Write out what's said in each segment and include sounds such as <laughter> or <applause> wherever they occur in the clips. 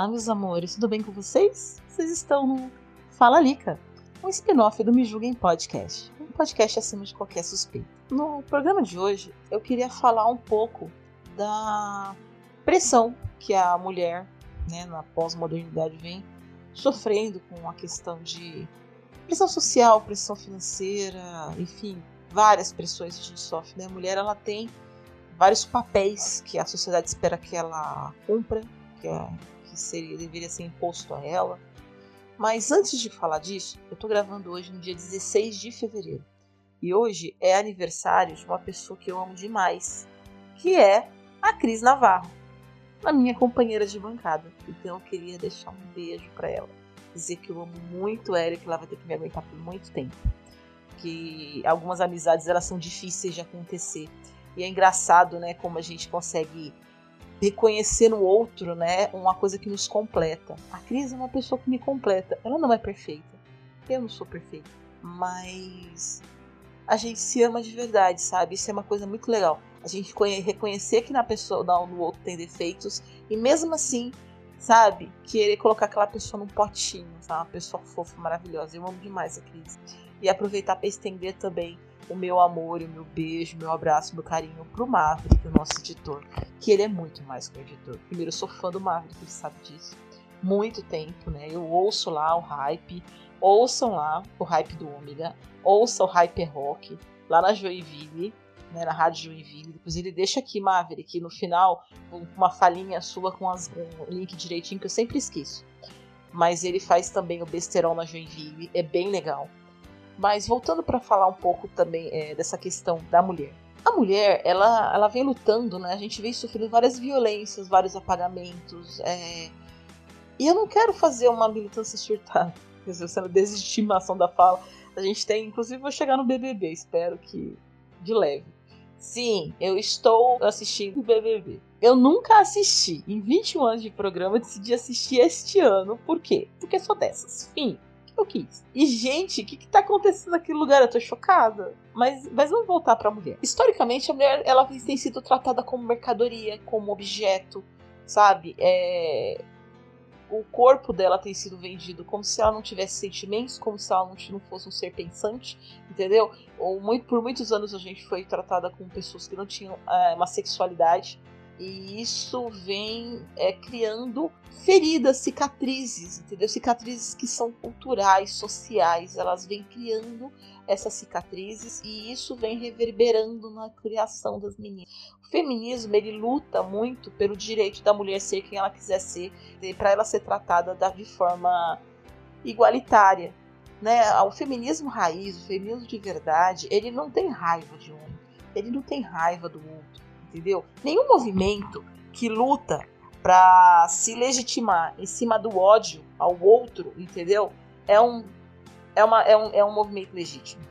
Olá, meus amores, tudo bem com vocês? Vocês estão no Fala Lica, um spin-off do Me Julguem Podcast, um podcast acima de qualquer suspeita. No programa de hoje, eu queria falar um pouco da pressão que a mulher, né, na pós-modernidade, vem sofrendo com a questão de pressão social, pressão financeira, enfim, várias pressões que a gente sofre. Né? A mulher ela tem vários papéis que a sociedade espera que ela cumpra, que, é, que seria, deveria ser imposto a ela. Mas antes de falar disso, eu estou gravando hoje no dia 16 de fevereiro. E hoje é aniversário de uma pessoa que eu amo demais, que é a Cris Navarro, a minha companheira de bancada. Então eu queria deixar um beijo para ela, dizer que eu amo muito ela e que ela vai ter que me aguentar por muito tempo. Que algumas amizades elas são difíceis de acontecer. E é engraçado, né, como a gente consegue reconhecer no outro, né, uma coisa que nos completa. A Cris é uma pessoa que me completa. Ela não é perfeita. Eu não sou perfeita, mas a gente se ama de verdade, sabe? Isso é uma coisa muito legal. A gente reconhecer que na pessoa, no outro tem defeitos e mesmo assim, sabe, querer colocar aquela pessoa num potinho, sabe? Uma pessoa fofa, maravilhosa. Eu amo demais a Cris. E aproveitar para estender também o meu amor, o meu beijo, o meu abraço, o meu carinho pro Maverick, o nosso editor. Que ele é muito mais que um editor. Primeiro, eu sou fã do Maverick, ele sabe disso. Muito tempo, né? Eu ouço lá o hype. Ouçam lá o hype do Ômega. Ouça o Hyper Rock lá na Joinville. Né, na Rádio Joinville. Depois ele deixa aqui, Maverick, no final, uma falinha sua com, as, o link direitinho, que eu sempre esqueço. Mas ele faz também o Besterol na Joinville, é bem legal. Mas voltando para falar um pouco também é, dessa questão da mulher. A mulher, ela, ela vem lutando, né? A gente vem sofrendo várias violências, vários apagamentos. É... E eu não quero fazer uma militância surtada, <laughs> sendo desestimação da fala. A gente tem, inclusive, vou chegar no BBB, espero que de leve. Sim, eu estou assistindo o BBB. Eu nunca assisti. Em 21 anos de programa, decidi assistir este ano. Por quê? Porque sou dessas. Fim eu quis. E, gente, o que, que tá acontecendo naquele lugar? Eu tô chocada. Mas, mas vamos voltar pra mulher. Historicamente, a mulher ela tem sido tratada como mercadoria, como objeto, sabe? É... O corpo dela tem sido vendido como se ela não tivesse sentimentos, como se ela não fosse um ser pensante, entendeu? Ou muito, por muitos anos a gente foi tratada como pessoas que não tinham é, uma sexualidade e isso vem é, criando feridas, cicatrizes, entendeu? Cicatrizes que são culturais, sociais, elas vêm criando essas cicatrizes e isso vem reverberando na criação das meninas. O feminismo ele luta muito pelo direito da mulher ser quem ela quiser ser, para ela ser tratada de forma igualitária. Né? O feminismo raiz, o feminismo de verdade, ele não tem raiva de um, ele não tem raiva do outro entendeu? Nenhum movimento que luta para se legitimar em cima do ódio ao outro, entendeu? É um, é, uma, é, um, é um movimento legítimo.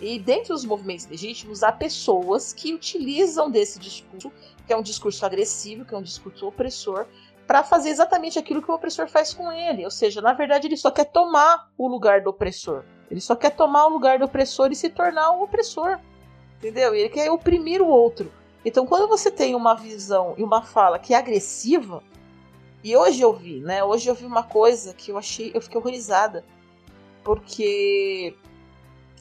E dentre os movimentos legítimos, há pessoas que utilizam desse discurso, que é um discurso agressivo, que é um discurso opressor, para fazer exatamente aquilo que o opressor faz com ele. Ou seja, na verdade, ele só quer tomar o lugar do opressor. Ele só quer tomar o lugar do opressor e se tornar o opressor. Entendeu? Ele quer oprimir o outro. Então, quando você tem uma visão e uma fala que é agressiva, e hoje eu vi, né? Hoje eu vi uma coisa que eu achei, eu fiquei horrorizada, porque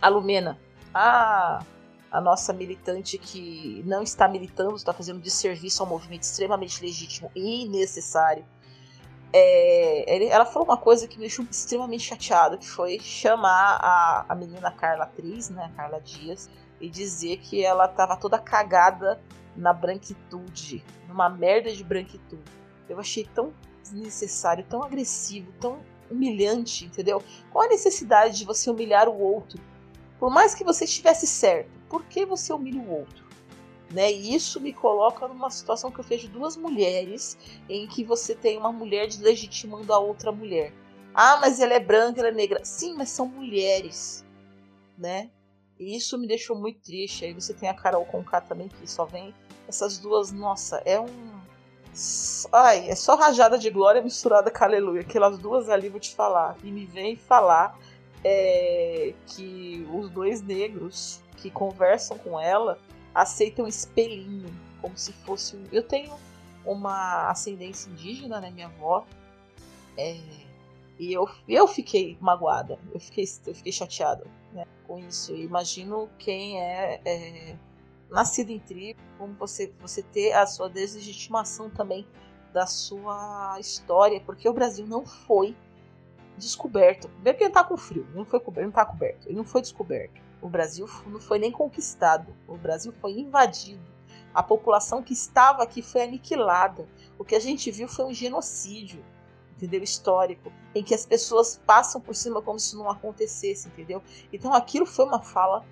a Lumena, a, a nossa militante que não está militando, está fazendo desserviço ao movimento extremamente legítimo e necessário, é, ela falou uma coisa que me deixou extremamente chateada, que foi chamar a, a menina Carla Atriz, né, Carla Dias, e dizer que ela tava toda cagada na branquitude, numa merda de branquitude. Eu achei tão desnecessário, tão agressivo, tão humilhante, entendeu? Qual a necessidade de você humilhar o outro? Por mais que você estivesse certo, por que você humilha o outro? Né? E isso me coloca numa situação que eu vejo duas mulheres em que você tem uma mulher deslegitimando a outra mulher. Ah, mas ela é branca, ela é negra. Sim, mas são mulheres, né? E isso me deixou muito triste. Aí você tem a Carol Conká também, que só vem. Essas duas, nossa, é um. Ai, é só rajada de glória misturada com aleluia. Aquelas duas ali, vou te falar. E me vem falar é, que os dois negros que conversam com ela aceitam espelhinho, como se fosse. Eu tenho uma ascendência indígena, né? Minha avó É, e eu, eu fiquei magoada, eu fiquei, eu fiquei chateada né, com isso. Eu imagino quem é, é nascido em tribo, como você, você ter a sua deslegitimação também da sua história, porque o Brasil não foi descoberto. Primeiro que ele tá com frio, não foi coberto, não tá coberto, ele não foi descoberto. O Brasil não foi nem conquistado, o Brasil foi invadido. A população que estava aqui foi aniquilada. O que a gente viu foi um genocídio, entendeu? Histórico, em que as pessoas passam por cima como se não acontecesse, entendeu? Então aquilo foi uma fala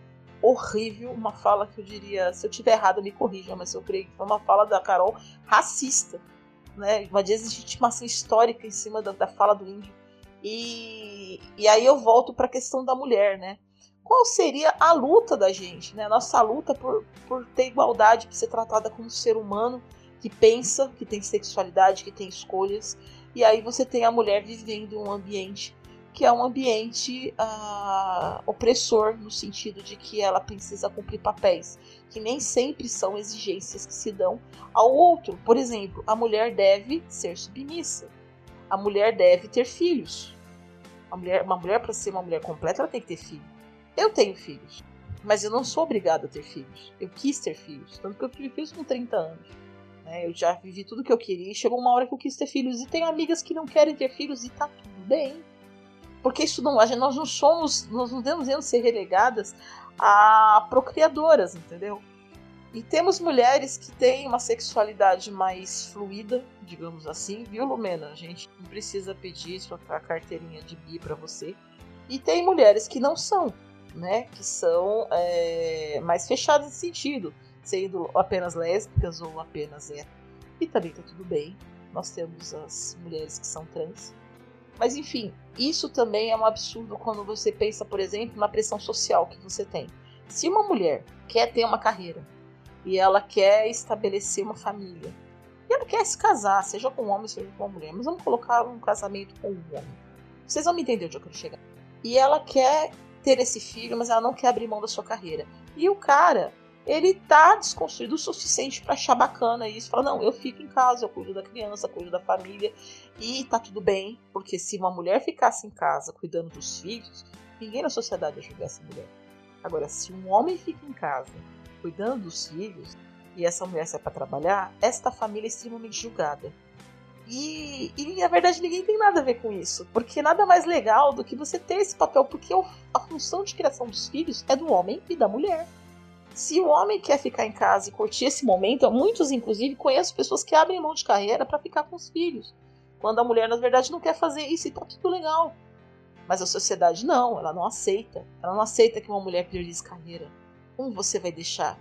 horrível, uma fala que eu diria, se eu tiver errado me corrija, mas eu creio que foi uma fala da Carol racista, né? Uma deslegitimação histórica em cima da, da fala do índio. E, e aí eu volto para a questão da mulher, né? Qual seria a luta da gente, né? Nossa luta por, por ter igualdade, por ser tratada como ser humano que pensa, que tem sexualidade, que tem escolhas. E aí você tem a mulher vivendo um ambiente que é um ambiente uh, opressor, no sentido de que ela precisa cumprir papéis, que nem sempre são exigências que se dão ao outro. Por exemplo, a mulher deve ser submissa, a mulher deve ter filhos. A mulher, uma mulher, para ser uma mulher completa, ela tem que ter filhos. Eu tenho filhos, mas eu não sou obrigada a ter filhos. Eu quis ter filhos, tanto que eu tive filhos com 30 anos. Né? Eu já vivi tudo que eu queria e chegou uma hora que eu quis ter filhos. E tenho amigas que não querem ter filhos e tá tudo bem. Porque isso não, nós não somos, nós não devemos ser relegadas a procriadoras, entendeu? E temos mulheres que têm uma sexualidade mais fluida, digamos assim, viu, Lumena? A gente não precisa pedir sua carteirinha de bi para você. E tem mulheres que não são, né? Que são é, mais fechadas nesse sentido, sendo apenas lésbicas ou apenas hétero. E também tá tudo bem. Nós temos as mulheres que são trans. Mas enfim, isso também é um absurdo quando você pensa, por exemplo, na pressão social que você tem. Se uma mulher quer ter uma carreira e ela quer estabelecer uma família, e ela quer se casar, seja com um homem, seja com uma mulher, mas vamos colocar um casamento com um homem. Vocês vão me entender onde eu quero chegar. E ela quer ter esse filho, mas ela não quer abrir mão da sua carreira. E o cara ele tá desconstruído o suficiente para achar bacana isso. Fala, não, eu fico em casa, eu cuido da criança, cuido da família e tá tudo bem, porque se uma mulher ficasse em casa cuidando dos filhos, ninguém na sociedade ia julgar essa mulher. Agora, se um homem fica em casa cuidando dos filhos e essa mulher sai para trabalhar, esta família é extremamente julgada. E, e, na verdade ninguém tem nada a ver com isso, porque nada mais legal do que você ter esse papel, porque a função de criação dos filhos é do homem e da mulher. Se o homem quer ficar em casa e curtir esse momento, muitos, inclusive, conheço pessoas que abrem mão de carreira para ficar com os filhos. Quando a mulher, na verdade, não quer fazer isso e tá tudo legal. Mas a sociedade não, ela não aceita. Ela não aceita que uma mulher priorize carreira. Como você vai deixar?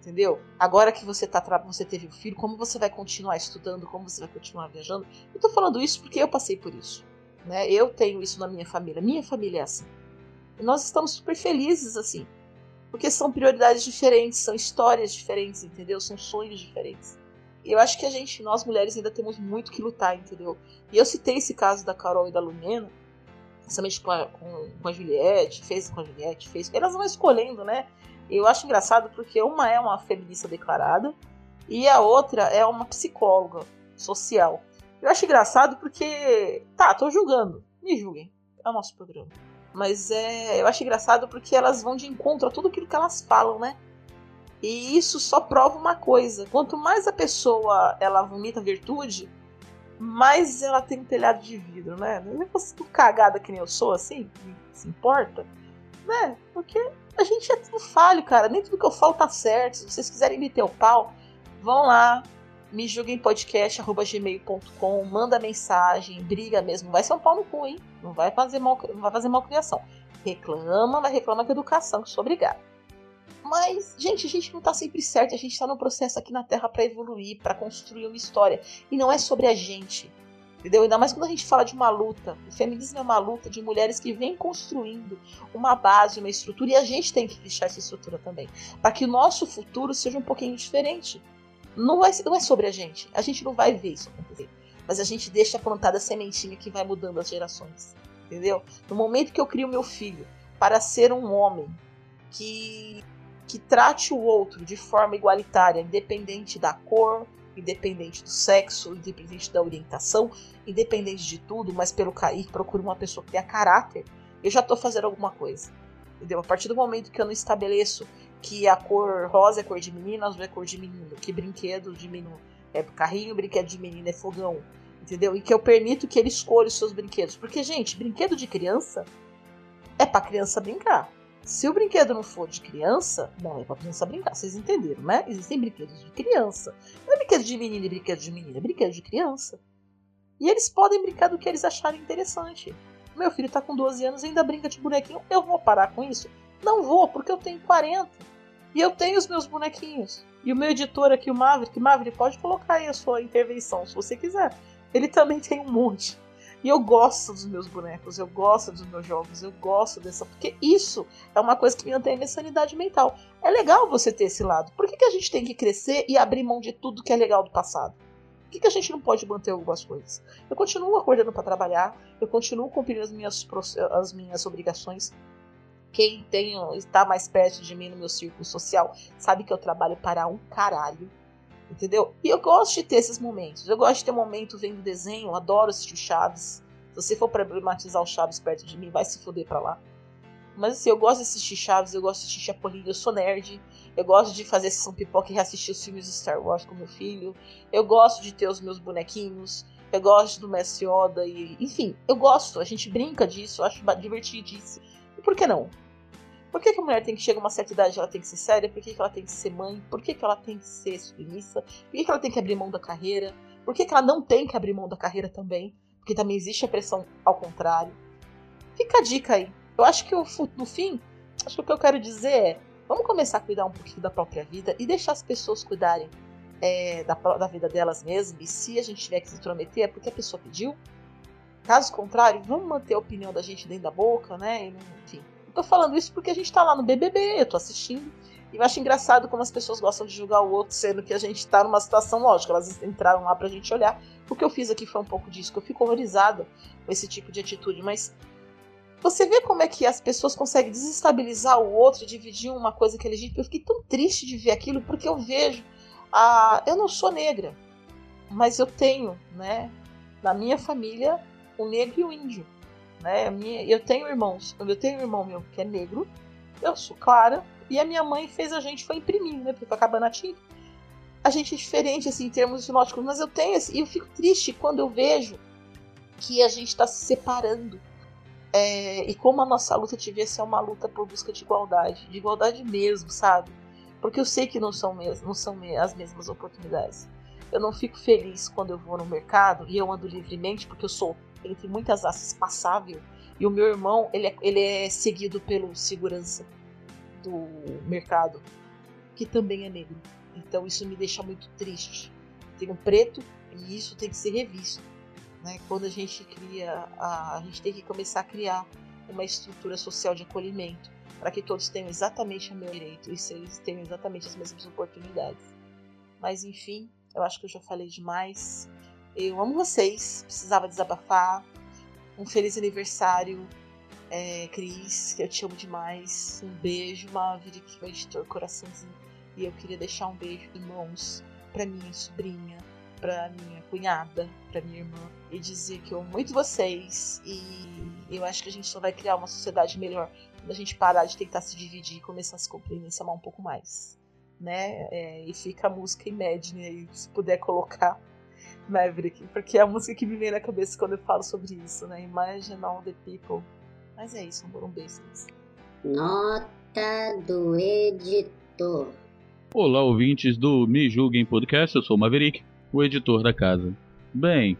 Entendeu? Agora que você tá você teve o um filho, como você vai continuar estudando? Como você vai continuar viajando? Eu tô falando isso porque eu passei por isso. Né? Eu tenho isso na minha família. Minha família é assim. E nós estamos super felizes assim. Porque são prioridades diferentes, são histórias diferentes, entendeu? São sonhos diferentes. Eu acho que a gente, nós mulheres, ainda temos muito que lutar, entendeu? E eu citei esse caso da Carol e da Lumena, principalmente com a, com, com a Juliette, fez com a Juliette, fez. Elas vão escolhendo, né? Eu acho engraçado porque uma é uma feminista declarada e a outra é uma psicóloga social. Eu acho engraçado porque, tá, tô julgando, me julguem, é o nosso programa. Mas é, eu acho engraçado porque elas vão de encontro a tudo aquilo que elas falam, né? E isso só prova uma coisa: quanto mais a pessoa ela vomita virtude, mais ela tem um telhado de vidro, né? Não é você cagada que nem eu sou, assim, se importa, né? Porque a gente é tudo falho, cara. Nem tudo que eu falo tá certo. Se vocês quiserem meter o pau, vão lá, me julguem podcast@gmail.com, manda mensagem, briga mesmo, vai ser um pau no cu, hein? Não vai fazer mal, não vai fazer malcriação. Reclama, mas reclama com educação, que sou obrigada. Mas, gente, a gente não tá sempre certo, a gente tá no processo aqui na Terra para evoluir, para construir uma história. E não é sobre a gente. Entendeu? Ainda mais quando a gente fala de uma luta. O feminismo é uma luta de mulheres que vêm construindo uma base, uma estrutura, e a gente tem que deixar essa estrutura também. Para que o nosso futuro seja um pouquinho diferente não, vai, não é sobre a gente. A gente não vai ver isso acontecer. Mas a gente deixa plantada a sementinha que vai mudando as gerações. Entendeu? No momento que eu crio meu filho para ser um homem que, que trate o outro de forma igualitária, independente da cor, independente do sexo, independente da orientação, independente de tudo, mas pelo cair, procuro uma pessoa que tenha caráter, eu já estou fazendo alguma coisa. Entendeu? A partir do momento que eu não estabeleço que a cor rosa é cor de menina, azul é cor de menino, que brinquedo de menino é carrinho, brinquedo de menina é fogão, entendeu? E que eu permito que ele escolha os seus brinquedos. Porque, gente, brinquedo de criança é para criança brincar. Se o brinquedo não for de criança, não é pra criança brincar. Vocês entenderam, né? Existem brinquedos de criança. Não é brinquedo de menino e brinquedo de menina, é brinquedo de criança. E eles podem brincar do que eles acharem interessante. Meu filho tá com 12 anos e ainda brinca de bonequinho. Eu vou parar com isso? Não vou, porque eu tenho 40. E eu tenho os meus bonequinhos. E o meu editor aqui, o Maverick, Maverick, pode colocar aí a sua intervenção, se você quiser. Ele também <laughs> tem um monte. E eu gosto dos meus bonecos, eu gosto dos meus jogos, eu gosto dessa. Porque isso é uma coisa que me mantém minha sanidade mental. É legal você ter esse lado. Por que, que a gente tem que crescer e abrir mão de tudo que é legal do passado? Por que, que a gente não pode manter algumas coisas? Eu continuo acordando para trabalhar, eu continuo cumprindo as minhas, as minhas obrigações. Quem tem, está mais perto de mim no meu círculo social sabe que eu trabalho para um caralho entendeu? E eu gosto de ter esses momentos. Eu gosto de ter um momento vendo desenho, eu adoro assistir Chaves. Se você for problematizar o Chaves perto de mim, vai se foder pra lá. Mas assim, eu gosto de assistir Chaves, eu gosto de assistir Chapolin, eu sou nerd. Eu gosto de fazer sessão pipoca e reassistir os filmes de Star Wars com meu filho. Eu gosto de ter os meus bonequinhos. Eu gosto do Mestre Yoda e... Enfim, eu gosto. A gente brinca disso, eu acho divertidíssimo. E por que não? Por que, que, a mulher tem que chegar a uma certa idade ela tem que ser séria? Por que, que ela tem que ser mãe? Por que, que ela tem que ser submissa? Por que, que ela tem que abrir mão da carreira? Por que, que ela não tem que abrir mão da carreira também? Porque também existe a pressão ao contrário. Fica a dica aí. Eu acho que no fim, acho que o que eu quero dizer é: vamos começar a cuidar um pouquinho da própria vida e deixar as pessoas cuidarem é, da, da vida delas mesmas. E se a gente tiver que se intrometer, é porque a pessoa pediu. Caso contrário, vamos manter a opinião da gente dentro da boca, né? Enfim, tô falando isso porque a gente tá lá no BBB, eu tô assistindo. E eu acho engraçado como as pessoas gostam de julgar o outro, sendo que a gente tá numa situação lógica. Elas entraram lá pra gente olhar. O que eu fiz aqui foi um pouco disso, que eu fico horrorizada com esse tipo de atitude. Mas você vê como é que as pessoas conseguem desestabilizar o outro, dividir uma coisa que é legítima. Eu fiquei tão triste de ver aquilo, porque eu vejo. A... Eu não sou negra, mas eu tenho, né, na minha família, o negro e o índio. Né? Minha, eu tenho irmãos, eu tenho um irmão meu que é negro, eu sou clara, e a minha mãe fez a gente, foi imprimir, né? Porque foi acabando a tinta. A gente é diferente, assim, em termos fenótipos, mas eu tenho, assim, e eu fico triste quando eu vejo que a gente está se separando. É, e como a nossa luta devia ser uma luta por busca de igualdade, de igualdade mesmo, sabe? Porque eu sei que não são, mes não são as mesmas oportunidades. Eu não fico feliz quando eu vou no mercado e eu ando livremente, porque eu sou entre muitas asas, passável. E o meu irmão, ele é, ele é seguido pelo segurança do mercado, que também é negro. Então isso me deixa muito triste. Tem um preto e isso tem que ser revisto. Né? Quando a gente cria, a, a gente tem que começar a criar uma estrutura social de acolhimento para que todos tenham exatamente o meu direito e se eles tenham exatamente as mesmas oportunidades. Mas enfim, eu acho que eu já falei demais. Eu amo vocês, precisava desabafar. Um feliz aniversário, é, Cris, que eu te amo demais. Um beijo, Maverick, meu editor coraçãozinho. E eu queria deixar um beijo em mãos para minha sobrinha, para minha cunhada, para minha irmã e dizer que eu amo muito vocês e eu acho que a gente só vai criar uma sociedade melhor quando a gente parar de tentar se dividir e começar a se compreender e se amar um pouco mais, né? É, e fica a música Imagine aí, se puder colocar Maverick, porque é a música que me vem na cabeça quando eu falo sobre isso, né? Imagine all the people. Mas é isso, um beijo. Nota do editor. Olá, ouvintes do Me Julguem Podcast, eu sou o Maverick, o editor da casa. Bem,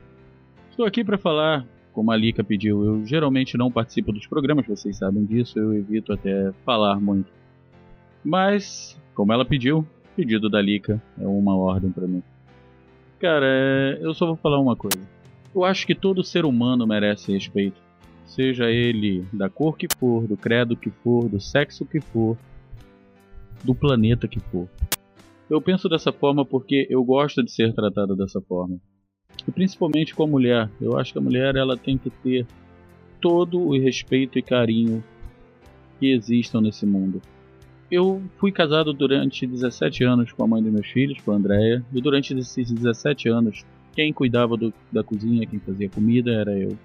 estou aqui para falar, como a Lika pediu, eu geralmente não participo dos programas, vocês sabem disso, eu evito até falar muito. Mas, como ela pediu, pedido da Lika é uma ordem para mim. Cara, é, eu só vou falar uma coisa. Eu acho que todo ser humano merece respeito. Seja ele da cor que for, do credo que for, do sexo que for, do planeta que for. Eu penso dessa forma porque eu gosto de ser tratado dessa forma. E principalmente com a mulher. Eu acho que a mulher ela tem que ter todo o respeito e carinho que existam nesse mundo. Eu fui casado durante 17 anos com a mãe dos meus filhos, com a Andrea, e durante esses 17 anos, quem cuidava do, da cozinha, quem fazia comida era eu.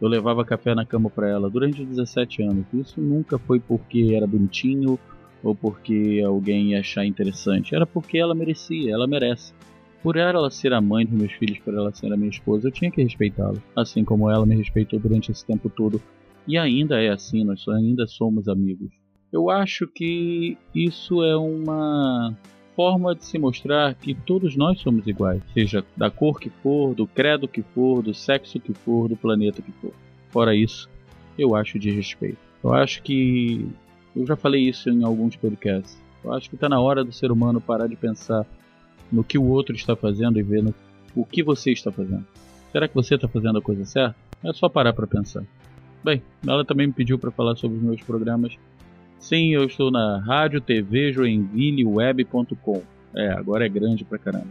Eu levava café na cama para ela durante 17 anos. Isso nunca foi porque era bonitinho ou porque alguém ia achar interessante. Era porque ela merecia, ela merece. Por ela ser a mãe dos meus filhos, por ela ser a minha esposa, eu tinha que respeitá-la. Assim como ela me respeitou durante esse tempo todo. E ainda é assim, nós ainda somos amigos. Eu acho que isso é uma forma de se mostrar que todos nós somos iguais, seja da cor que for, do credo que for, do sexo que for, do planeta que for. Fora isso, eu acho de respeito. Eu acho que eu já falei isso em alguns podcasts. Eu acho que está na hora do ser humano parar de pensar no que o outro está fazendo e ver o que você está fazendo. Será que você está fazendo a coisa certa? É só parar para pensar. Bem, ela também me pediu para falar sobre os meus programas Sim, eu estou na Rádio TV Joinville Web.com. É, agora é grande pra caramba.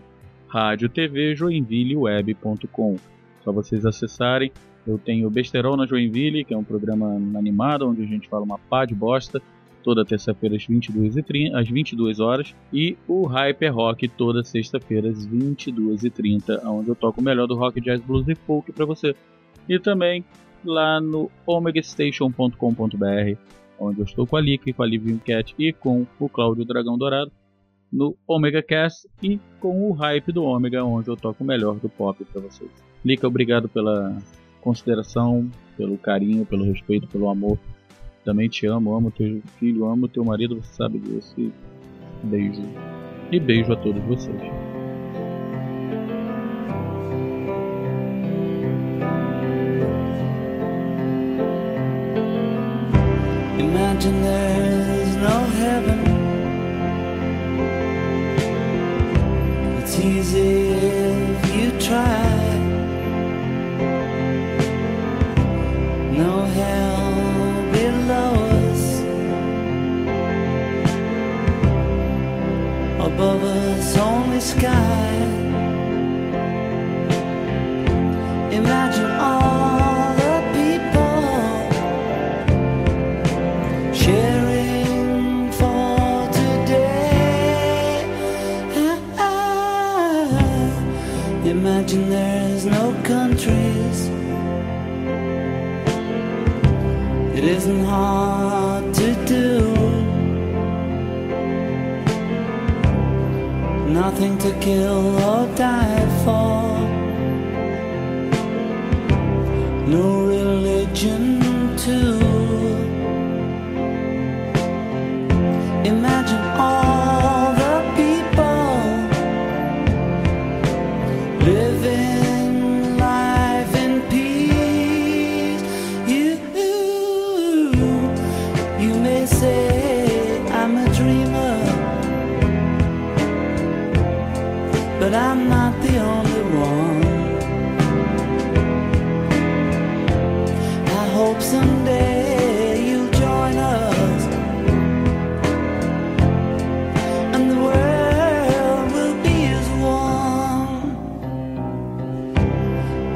Rádio TV Joinville Web.com. Só vocês acessarem. Eu tenho Besterol na Joinville, que é um programa animado onde a gente fala uma pá de bosta toda terça-feira às 22, h 30, às 22 horas e o Hyper Rock toda sexta-feira às 22h30, onde eu toco o melhor do rock, jazz, blues e folk para você. E também lá no omegastation.com.br onde eu estou com a Lika, com a Livium Cat e com o Cláudio Dragão Dourado, no Omega Cast e com o Hype do Omega, onde eu toco o melhor do pop para vocês. Lika, obrigado pela consideração, pelo carinho, pelo respeito, pelo amor. Também te amo, amo teu filho, amo teu marido, você sabe disso. E beijo. E beijo a todos vocês. Above us, only sky. Imagine all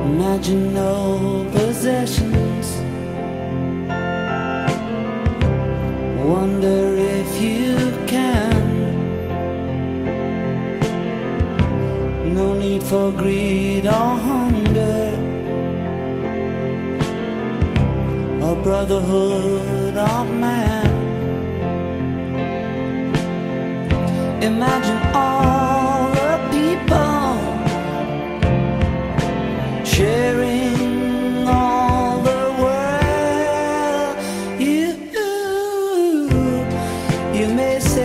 Imagine no possessions. Wonder if you can. No need for greed or hunger. A brotherhood of man. Imagine sharing all the world. You, you may say